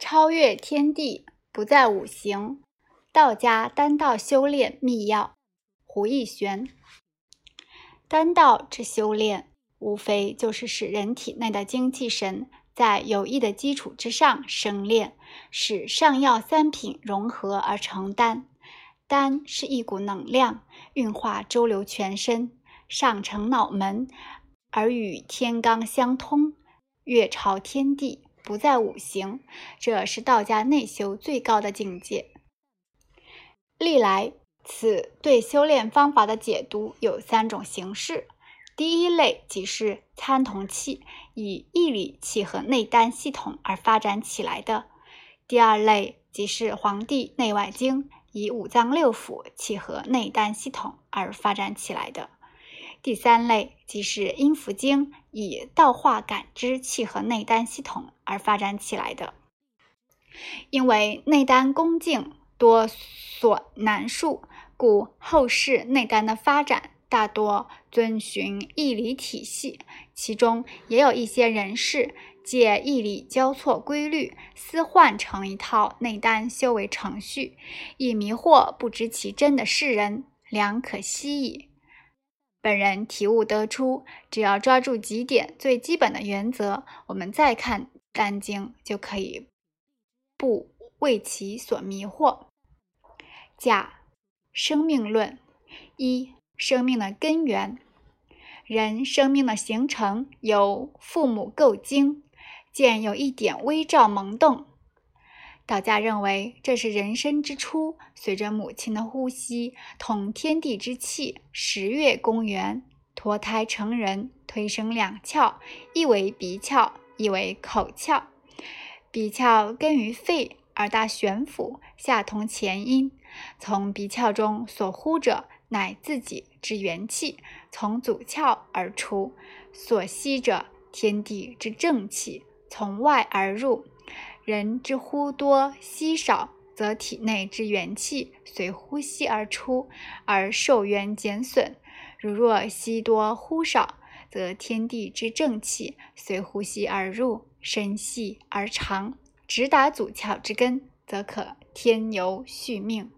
超越天地，不在五行。道家丹道修炼秘要。胡逸玄。丹道之修炼，无非就是使人体内的精气神在有益的基础之上生炼，使上药三品融合而成丹。丹是一股能量，运化周流全身，上承脑门，而与天罡相通，跃超天地。不在五行，这是道家内修最高的境界。历来，此对修炼方法的解读有三种形式：第一类即是参同气，以义理气和内丹系统而发展起来的；第二类即是《黄帝内外经》，以五脏六腑气和内丹系统而发展起来的。第三类即是《阴符经》，以道化感知气和内丹系统而发展起来的。因为内丹宫颈多所难述，故后世内丹的发展大多遵循义理体系，其中也有一些人士借义理交错规律，私换成一套内丹修为程序，以迷惑不知其真的世人，良可惜矣。本人体悟得出，只要抓住几点最基本的原则，我们再看《丹经》，就可以不为其所迷惑。甲生命论一，生命的根源，人生命的形成由父母构精，见有一点微兆萌动。道家认为，这是人生之初，随着母亲的呼吸，同天地之气，十月公元，脱胎成人，推生两窍，一为鼻窍，一为口窍。鼻窍根于肺，而大悬浮，下通前阴。从鼻窍中所呼者，乃自己之元气，从祖窍而出；所吸者，天地之正气，从外而入。人之呼多吸少，则体内之元气随呼吸而出，而寿元减损；如若吸多呼少，则天地之正气随呼吸而入，深细而长，直达祖窍之根，则可添油续命。